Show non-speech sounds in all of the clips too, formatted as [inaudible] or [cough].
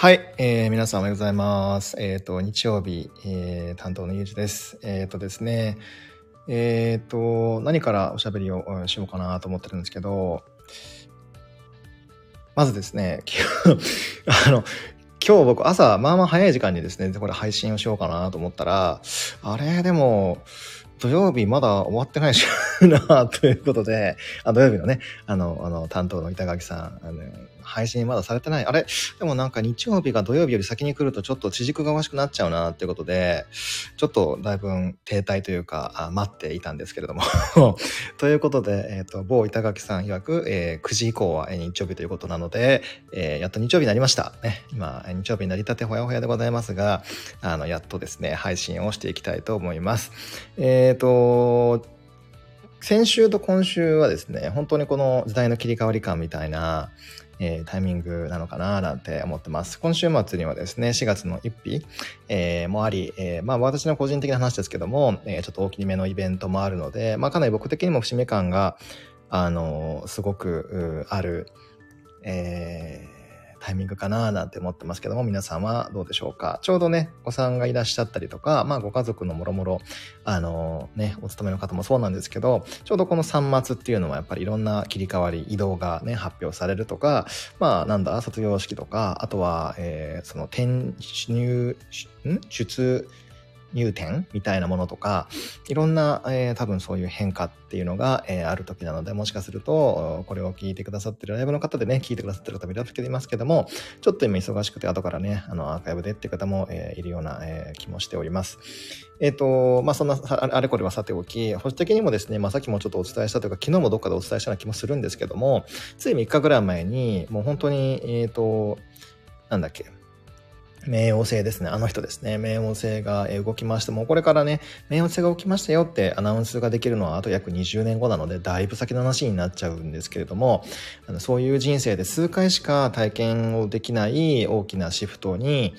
はい、えー、皆さんおはようございます。えっ、ー、と、日曜日、えー、担当のゆうじです。えっ、ー、とですね、えっ、ー、と、何からおしゃべりをしようかなと思ってるんですけど、まずですね、今日 [laughs] あの、今日僕朝、まあまあ早い時間にですね、これ配信をしようかなと思ったら、あれ、でも、土曜日まだ終わってないし [laughs] なということで、あ土曜日のね、あの、あの、担当の板垣さん、あの、配信まだされてない。あれ？でもなんか日曜日が土曜日より先に来るとちょっと地軸が欲しくなっちゃうなってことで、ちょっとだいぶ停滞というか、あ待っていたんですけれども [laughs] ということで、えっ、ー、と、某板垣さん曰く、えー、9時以降は日曜日ということなので、えー、やっと日曜日になりました。ね、今、日曜日になりたてほやほやでございますが、あの、やっとですね、配信をしていきたいと思います。えっ、ー、と、先週と今週はですね、本当にこの時代の切り替わり感みたいな、えー、タイミングなのかななんて思ってます。今週末にはですね、4月の1日、えー、もあり、えー、まあ私の個人的な話ですけども、え、ちょっと大きめのイベントもあるので、まあかなり僕的にも節目感が、あのすごくある、えー、タイミングかななんて思ってますけども、皆さんはどうでしょうか？ちょうどね、お子さんがいらっしゃったりとか、まあご家族のもろもろ、あのね、お勤めの方もそうなんですけど、ちょうどこの3末っていうのはやっぱりいろんな切り替わり、移動がね、発表されるとか、まあなんだ、卒業式とか、あとは、えー、その転入、ん？出、入店みたいなものとか、いろんな、えー、多分そういう変化っていうのが、えー、ある時なので、もしかすると、これを聞いてくださってるライブの方でね、聞いてくださってる方もいらっしゃいますけども、ちょっと今忙しくて後からね、あの、アーカイブでっていう方も、えー、いるような、え、気もしております。えっ、と、まあ、そんな、あれこれはさておき、保守的にもですね、まあ、さっきもちょっとお伝えしたというか、昨日もどっかでお伝えしたような気もするんですけども、つい3日ぐらい前に、もう本当に、えっ、と、なんだっけ、冥王星ですね。あの人ですね。冥王星が動きまして、もうこれからね、冥王星が起きましたよってアナウンスができるのはあと約20年後なので、だいぶ先の話になっちゃうんですけれども、あのそういう人生で数回しか体験をできない大きなシフトに、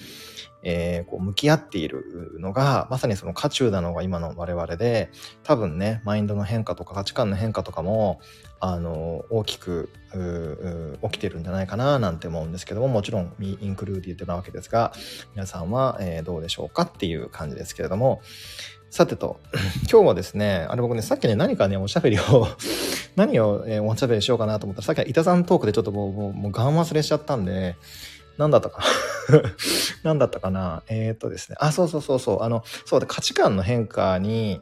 えー、こう向き合っているのが、まさにその渦中なのが今の我々で、多分ね、マインドの変化とか価値観の変化とかも、あの、大きく、起きてるんじゃないかななんて思うんですけども、もちろん、ミインクルーディーなわけですが、皆さんは、えー、どうでしょうかっていう感じですけれども、さてと、[clears throat] 今日はですね、あれ僕ね、さっきね、何かね、おしゃべりを [laughs] 何を、えー、おしゃべりしようかなと思ったら、さっきは板さんトークでちょっともう、もう、もうガン忘れしちゃったんで、何だったか。[laughs] 何だったかな？えー、っとですね。あ、そうそうそうそう。あの、そうで、価値観の変化に、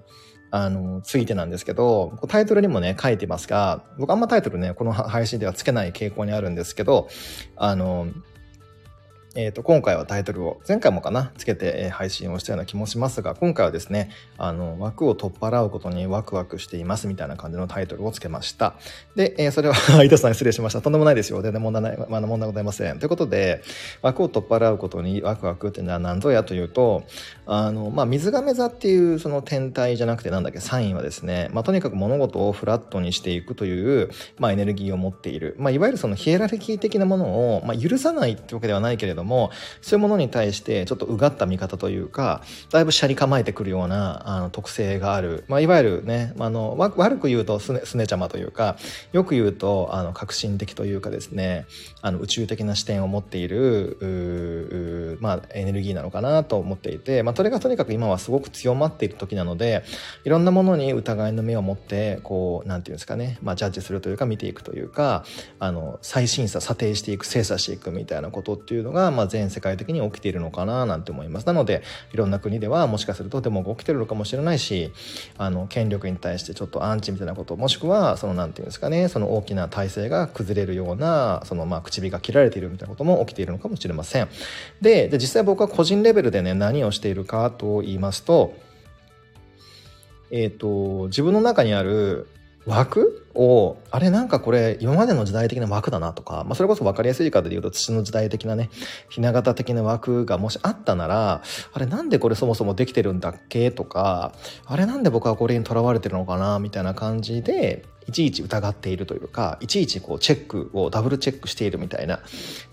あの、ついてなんですけど、タイトルにもね、書いてますが、僕あんまタイトルね、この配信ではつけない傾向にあるんですけど、あの、えっ、ー、と、今回はタイトルを、前回もかな、つけて、え配信をしたような気もしますが、今回はですね、あの、枠を取っ払うことにワクワクしていますみたいな感じのタイトルをつけました。で、えー、それは、[laughs] 井田さん失礼しました。とんでもないですよ。全然問題ない、まあ、問題ございません。ということで、枠を取っ払うことにワクワクっていうのは何ぞやというと、あの、まあ、水亀座っていうその天体じゃなくてなんだっけ、サインはですね、まあ、とにかく物事をフラットにしていくという、まあ、エネルギーを持っている。まあ、いわゆるそのヒエラルキー的なものを、まあ、許さないってわけではないけれども、そういうものに対してちょっとうがった見方というか、だいぶシャリ構えてくるようなあの特性がある。まあ、いわゆるね、あの、悪く言うとすね、すねちゃまというか、よく言うと、あの、革新的というかですね、あの、宇宙的な視点を持っている、まあ、エネルギーなのかなと思っていて、まあ、それがとにかく今はすごく強まっている時なので、いろんなものに疑いの目を持って、こう、なんていうんですかね、まあ、ジャッジするというか、見ていくというか、あの、再審査、査定していく、精査していくみたいなことっていうのが、まあ、全世界的に起きているのかななんて思います。なので、いろんな国ではもしかするとデモが起きてるのかもしれないし、あの、権力に対してちょっとアンチみたいなこと、もしくは、その、なんていうんですかね、その大きな体制が崩れるような、その、まあ、口火が切られているみたいなことも起きているのかもしれません。で、で実際僕は個人レベルでね、何をしているかと言いますと、えっ、ー、と、自分の中にある枠を、あれなんかこれ今までの時代的な枠だなとか、まあそれこそ分かりやすい方で言うと土の時代的なね、ひな形的な枠がもしあったなら、あれなんでこれそもそもできてるんだっけとか、あれなんで僕はこれにとらわれてるのかなみたいな感じで、いちいち疑っているというか、いちいちこうチェックをダブルチェックしているみたいな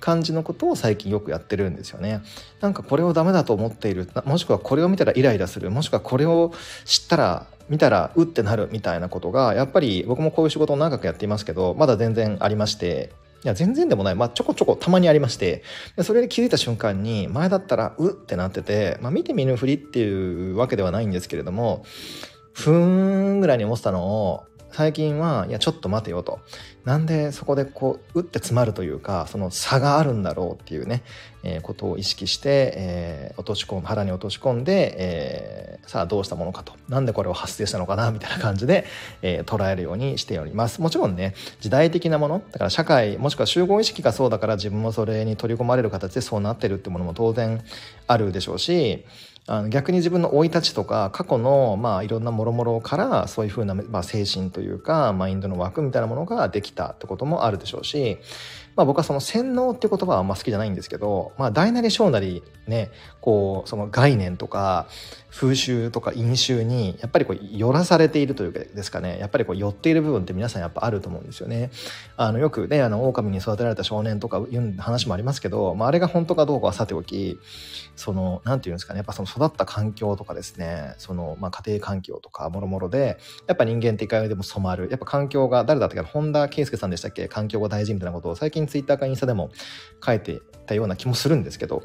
感じのことを最近よくやってるんですよね。なんかこれをダメだと思っている、もしくはこれを見たらイライラする、もしくはこれを知ったら見たらうってなるみたいなことがやっぱり僕もこういう仕事を長くやっていますけどまだ全然ありましていや、全然でもない。まあ、ちょこちょこたまにありまして、でそれで気づいた瞬間に、前だったら、うってなってて、まあ、見て見ぬふりっていうわけではないんですけれども、ふーんぐらいに思ってたのを、最近は、いや、ちょっと待てよと。なんでそこでこう、打って詰まるというか、その差があるんだろうっていうね、えー、ことを意識して、えー、落とし込む、腹に落とし込んで、えー、さあどうしたものかと。なんでこれを発生したのかなみたいな感じで、え、捉えるようにしております。もちろんね、時代的なもの、だから社会、もしくは集合意識がそうだから自分もそれに取り込まれる形でそうなってるってものも当然あるでしょうし、あの逆に自分の生い立ちとか過去のまあいろんなもろもろからそういうふうな、まあ、精神というかマインドの枠みたいなものができたってこともあるでしょうし、まあ、僕はその洗脳って言葉はあんま好きじゃないんですけど、まあ、大なり小なりねこうその概念とか風習とか飲酒にやっぱりこう寄らされているというかですかね。やっぱりこう寄っている部分って皆さんやっぱあると思うんですよね。あのよくねあの狼に育てられた少年とかいう話もありますけど、まあ、あれが本当かどうかはさておきその何て言うんですかね。やっぱその育った環境とかですね。その、まあ、家庭環境とかもろもろでやっぱ人間って一回でも染まる。やっぱ環境が誰だったか本田圭佑さんでしたっけ？環境が大事みたいなことを最近ツイッターかインスタでも書いてたような気もするんですけど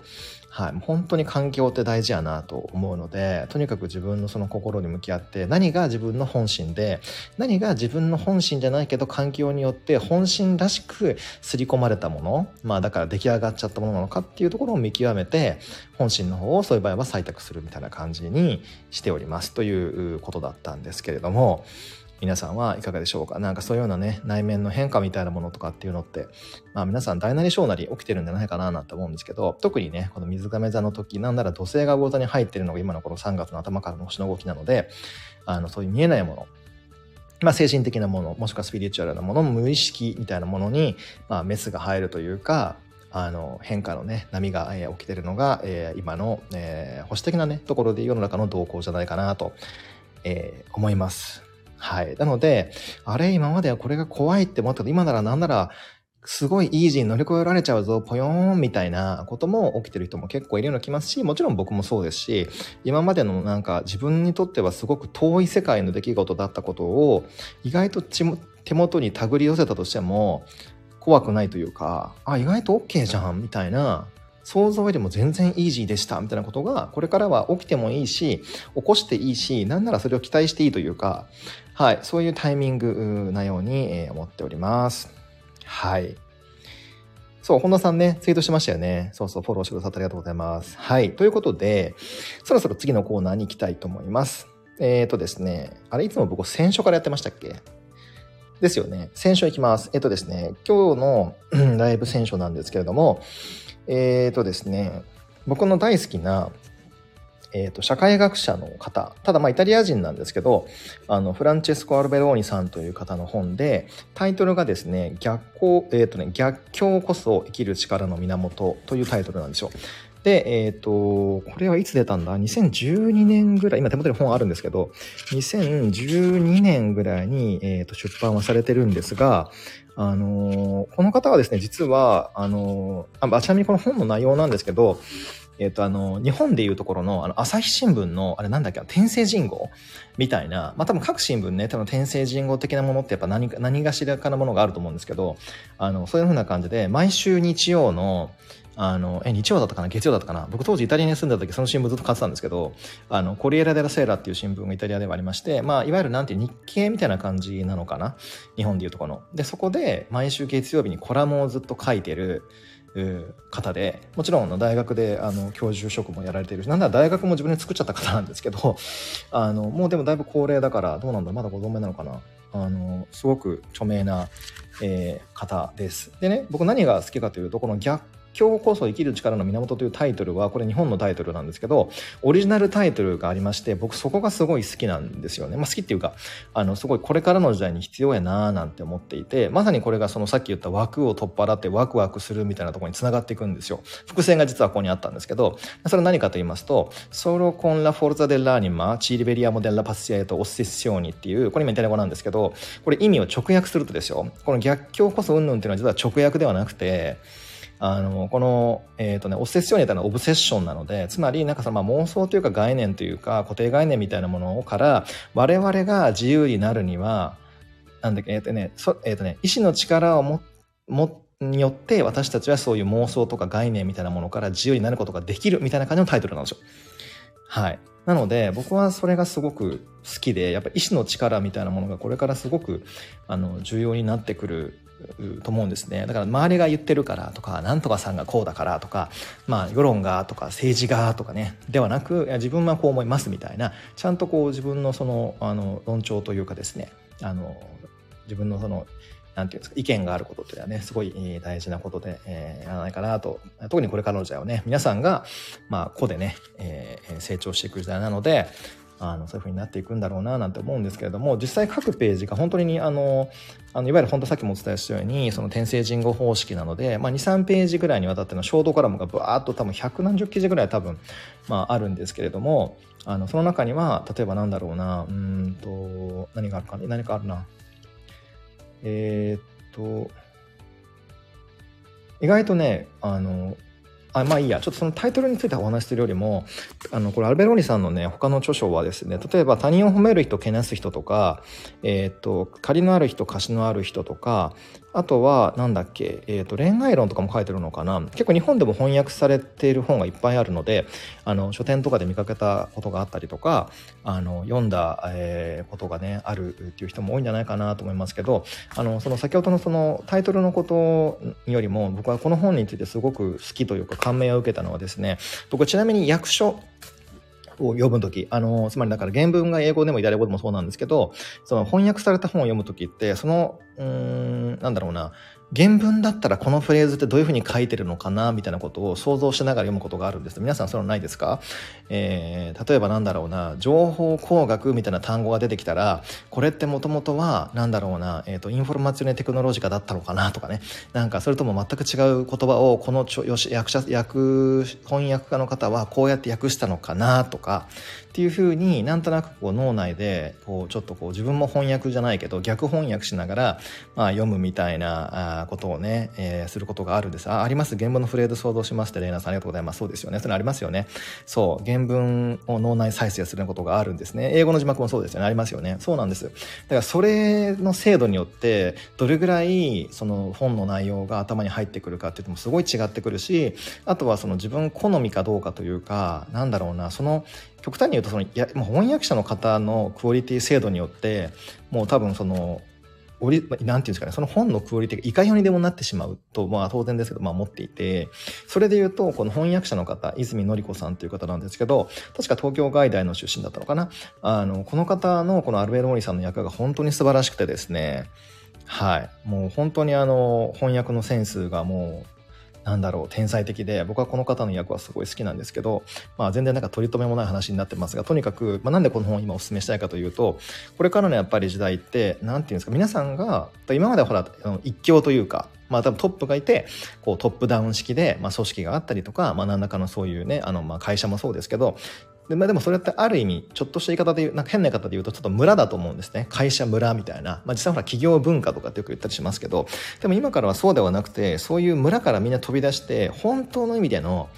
はい、本当に環境って大事やなと思うのでとにかく自分のその心に向き合って何が自分の本心で何が自分の本心じゃないけど環境によって本心らしく刷り込まれたものまあだから出来上がっちゃったものなのかっていうところを見極めて本心の方をそういう場合は採択するみたいな感じにしておりますということだったんですけれども皆さんはいかがでしょうか？なんかそういうようなね、内面の変化みたいなものとかっていうのって、まあ皆さん大なり小なり起きてるんじゃないかななんて思うんですけど、特にね、この水亀座の時、なんなら土星が魚座に入ってるのが今のこの3月の頭からの星の動きなので、あの、そういう見えないもの、まあ精神的なもの、もしくはスピリチュアルなもの、無意識みたいなものに、まあメスが入るというか、あの変化のね波が、えー、起きてるのが、えー、今の、えー、保守的なねところで世の中の動向じゃないかなと、えー、思います。はい。なので、あれ、今まではこれが怖いって思ったけど、今ならなんなら、すごいイージーに乗り越えられちゃうぞ、ぽよーんみたいなことも起きてる人も結構いるような気ますし、もちろん僕もそうですし、今までのなんか自分にとってはすごく遠い世界の出来事だったことを、意外と手元に手繰り寄せたとしても、怖くないというか、あ、意外と OK じゃん、みたいな想像よりも全然イージーでしたみたいなことがこれからは起きてもいいし起こしていいしなんならそれを期待していいというかはいそういうタイミングなように思っておりますはいそう、本田さんね、ツイートしましたよね。そうそう、フォローしてくださってありがとうございます。はい。ということで、そろそろ次のコーナーに行きたいと思います。えっ、ー、とですね、あれ、いつも僕、選書からやってましたっけ？ですよね。選書行きます。えっ、ー、とですね、今日のライブ選書なんですけれども、えっ、ー、とですね、僕の大好きな、えーと、社会学者の方ただまあイタリア人なんですけどあのフランチェスコ・アルベローニさんという方の本でタイトルがですね逆行、えーとね、逆境こそ生きる力の源というタイトルなんですよ。で、えっ、ー、と、これはいつ出たんだ ?2012 年ぐらい、今手元に本あるんですけど、2012年ぐらいに、えー、と出版はされてるんですが、あのー、この方はですね、実は、あのー、あちなみにこの本の内容なんですけど、えっ、と、あの、日本でいうところの、あの、朝日新聞の、あれなんだっけ、天聖人号みたいな、まあ、多分各新聞ね、多分天聖人号的なものってやっぱ何か、何がしらかなものがあると思うんですけど、あの、そういうふうな感じで、毎週日曜の、あの、え、日曜だったかな月曜だったかな僕当時イタリアに住んでた時その新聞ずっと買ってたんですけど、あの、コリエラ・デラ・セーラっていう新聞がイタリアではありまして、まあ、いわゆるなんて日経みたいな感じなのかな日本でいうとこの。で、そこで毎週月曜日にコラムをずっと書いてる、方でもちろん大学であの教授職もやられているしなんなら大学も自分で作っちゃった方なんですけど [laughs] あのもうでもだいぶ高齢だからどうなんだまだご存命なのかなあのすごく著名な、えー、方です。でね僕何が好きかというとこの逆今日こそ生きる力の源というタイトルはこれ日本のタイトルなんですけどオリジナルタイトルがありまして僕そこがすごい好きなんですよね、まあ、好きっていうかあのすごいこれからの時代に必要やなーなんて思っていてまさにこれがそのさっき言った枠を取っ払ってワクワクするみたいなところにつながっていくんですよ。伏線が実はここにあったんですけどそれは何かと言いますとソロコンラフォルザデラーニマチリベリアモデラパスシアエトオッセッショーニっていうこれ今イタリア語なんですけどこれ意味を直訳するとですよこの逆境こそうんぬんっていうのは実は直訳ではなくてあの、この、えっ、ー、とね、オセッションにたのはオブセッションなので、つまり、なんかその、まあ、妄想というか概念というか、固定概念みたいなものから、我々が自由になるには、なんだっけ、えっ、ー、とね、えっ、ー、とね、意志の力をも、も、によって私たちはそういう妄想とか概念みたいなものから自由になることができるみたいな感じのタイトルなんですよ。はい。なので僕はそれがすごく好きで、やっぱ意志の力みたいなものがこれからすごくあの重要になってくると思うんですね。だから周りが言ってるからとか、なんとかさんがこうだからとか、まあ世論がとか政治がとかね、ではなく、いや自分はこう思いますみたいな、ちゃんとこう自分のその、あの、論調というかですね、あの、自分のそのなんていうんですか、意見があることっていうのはね、すごい大事なことで、えー、やらないかなと。特にこれからの時代はね、皆さんが、まあ、個でね、えー、成長していく時代なので、あの、そういう風になっていくんだろうな、なんて思うんですけれども、実際各ページが本当に、あの、あのいわゆる本当さっきもお伝えしたように、その転生人語方式なので、まあ、2、3ページぐらいにわたってのショートカラムがブワーっと多分百何十記事ぐらい多分、まあ、あるんですけれども、あの、その中には、例えばなんだろうな、うんと、何があるかね、何かあるな。えー、っと、意外とね、あの、あまあいいや、ちょっとそのタイトルについてお話しするよりも、あの、これアルベローニさんのね、他の著書はですね、例えば他人を褒める人、けなす人とか、えっ、と、借りのある人、貸しのある人とか、あとは、なんだっけ、え、ー、と、恋愛論とかも書いてるのかな。結構日本でも翻訳されている本がいっぱいあるので、あの、書店とかで見かけたことがあったりとか、あの、読んだ、え、ことがね、あるっていう人も多いんじゃないかなと思いますけど、あの、その先ほどのそのタイトルのことよりも、僕はこの本についてすごく好きというか感銘を受けたのはですね、僕ちなみに役所、を読むとき、あの、つまりだから原文が英語でもイタリア語でもそうなんですけど、その翻訳された本を読むときって、その、うん、なんだろうな、原文だったらこのフレーズってどういうふうに書いてるのかなみたいなことを想像しながら読むことがあるんです。皆さんそれはないですか、えー、例えばなんだろうな情報工学みたいな単語が出てきたらこれってもともとはなんだろうな、えーと、インフォルマツィネテクノロジカだったのかなとかね。なんかそれとも全く違う言葉をこのちょよし役者役翻訳家の方はこうやって訳したのかなとかっていうふうになんとなくこう脳内でこうちょっとこう自分も翻訳じゃないけど逆翻訳しながら、まあ、読むみたいなことをね、えー、することがあるんです。あ、あります。原文のフレーズ想像しまして、レイナさんありがとうございます。そうですよね。それありますよね。そう。原文を脳内再生することがあるんですね。英語の字幕もそうですよね。ありますよね。そうなんです。だからそれの精度によって、どれぐらいその本の内容が頭に入ってくるかっていうのもすごい違ってくるし、あとはその自分好みかどうかというか、なんだろうな、その極端に言うとそのいやもう翻訳者の方のクオリティ精度によってもう多分そのオリなんていうんですかね、その本のクオリティがいかようにでもなってしまうと、まあ当然ですけど、まあ思っていて、それで言うと、この翻訳者の方、泉のり子さんという方なんですけど、確か東京外大の出身だったのかな。あの、この方のこのアルベローリさんの役が本当に素晴らしくてですね、はい。もう本当にあの、翻訳のセンスがもう、なんだろう、天才的で、僕はこの方の役はすごい好きなんですけど、まあ全然なんか取り留めもない話になってますが、とにかく、まあなんでこの本を今お勧めしたいかというと、これからのやっぱり時代って、なんていうんですか、皆さんが、今まではほら、一強というか、まあ多分トップがいて、こうトップダウン式で、まあ組織があったりとか、まあ何らかのそういうね、あのまあ会社もそうですけど、で,、まあ、でもそれってある意味ちょっとした言い方で言うなんか変な言い方で言うとちょっと村だと思うんですね。会社村みたいな、まあ、実際ほら企業文化とかってよく言ったりしますけど。でも今からはそうではなくてそういう村からみんな飛び出して本当の意味での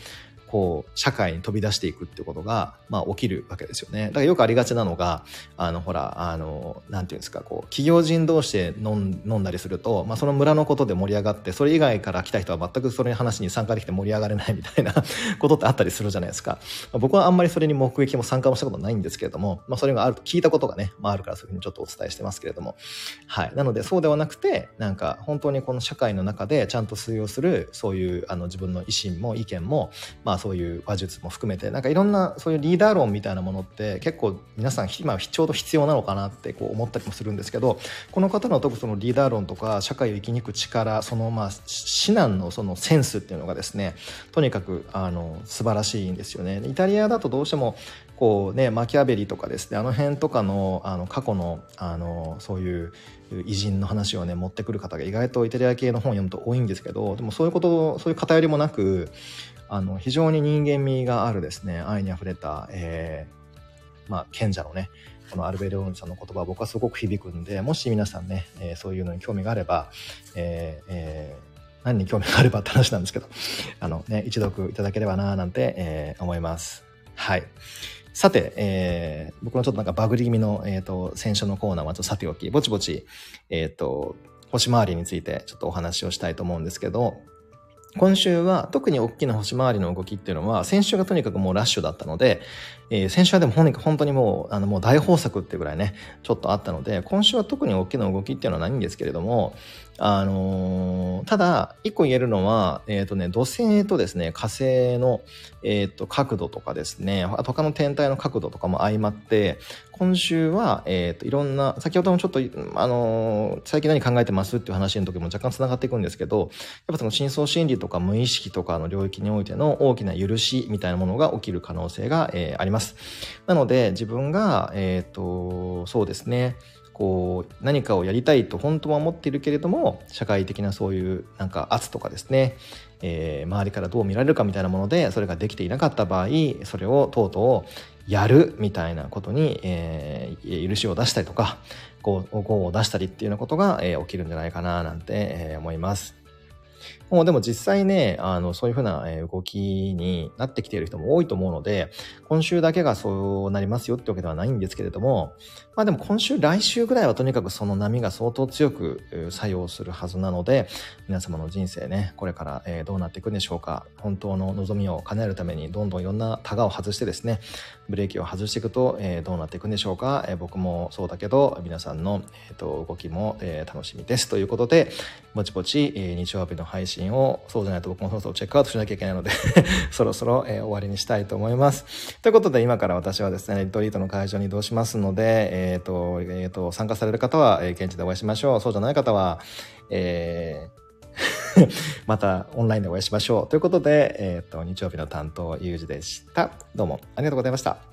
こう、社会に飛び出していくってことが、まあ、起きるわけですよね。だからよくありがちなのが、あの、ほら、あの、なんていうんですか、こう、企業人同士で飲ん飲んだりすると、まあ、その村のことで盛り上がって、それ以外から来た人は全くそれに話に参加できて盛り上がれないみたいな [laughs] ことってあったりするじゃないですか。まあ、僕はあんまりそれに目撃も参加もしたことないんですけれども、まあ、それがあると聞いたことがね、まあ、あるからそういうふうにちょっとお伝えしてますけれども。はい。なので、そうではなくて、なんか、本当にこの社会の中でちゃんと通用する、そういう、あの、自分の意思も意見も、まあ、そういう話術も含めてなんかいろんなそういうリーダー論みたいなものって結構皆さん今ちょうど必要なのかなってこう思ったりもするんですけどこの方の特そのリーダー論とか社会を生き抜く力そのまあ指南のそのセンスっていうのがですねとにかくあの素晴らしいんですよね。イタリアだとどうしてもこうねマキャベリとかですねあの辺とかのあの過去のあのそういう偉人の話をね持ってくる方が意外とイタリア系の本を読むと多いんですけどでもそういうことそういう偏りもなくあの、非常に人間味があるですね、愛に溢れた、えー、まあ、賢者のね、このアルベルオーニさんの言葉は僕はすごく響くんで、もし皆さんね、えー、そういうのに興味があれば、えーえー、何に興味があればって話なんですけど、あのね、一読いただければななんて、えー、思います。はい。さて、えー、僕のちょっとなんかバグり気味の、えっ、ー、と、選書のコーナーはちょっとさておき、ぼちぼち、えっ、ー、と、星回りについてちょっとお話をしたいと思うんですけど、今週は特に大きな星回りの動きっていうのは、先週がとにかくもうラッシュだったので、えー、先週はでも本当にもう、あのもう大豊作ってぐらいね、ちょっとあったので、今週は特に大きな動きっていうのはないんですけれども、あのー、ただ、一個言えるのは、えっ、ー、とね、土星とですね、火星の、えっ、と、角度とかですね、他の天体の角度とかも相まって、今週は、えっ、と、いろんな、先ほどもちょっと、あの最近何考えてますっていう話の時も若干繋がっていくんですけど、やっぱその深層心理とか無意識とかの領域においての大きな許しみたいなものが起きる可能性が、えあります。なので、自分が、えっ、と、そうですね、こう何かをやりたいと本当は思っているけれども社会的なそういうなんか圧とかですね、えー、周りからどう見られるかみたいなものでそれができていなかった場合それをとうとうやるみたいなことに、えー、許しを出したりとかこうを出したりっていうようなことが、えー、起きるんじゃないかななんて、え、思います。もうでも実際ね、あの、そういうふうな動きになってきている人も多いと思うので、今週だけがそうなりますよってわけではないんですけれども、まあでも今週、来週ぐらいはとにかくその波が相当強く作用するはずなので、皆様の人生ね、これからどうなっていくんでしょうか。本当の望みを叶えるために、どんどんいろんなタガを外してですね、ブレーキを外していくと、どうなっていくんでしょうか。僕もそうだけど、皆さんの、動きも、楽しみです。ということで、ぼちぼち、日曜日の配信を、そうじゃないと僕もそろそろチェックアウトしなきゃいけないので [laughs] そろそろえ、終わりにしたいと思います。ということで、今から私はですね、リトリートの会場に移動しますので、えっ、ー、と、えっ、ー、と、参加される方は、え、現地でお会いしましょう。そうじゃない方は、え、[laughs] またオンラインでお会いしましょう。ということで、えっ、と、日曜日の担当、ゆうじでした。どうもありがとうございました。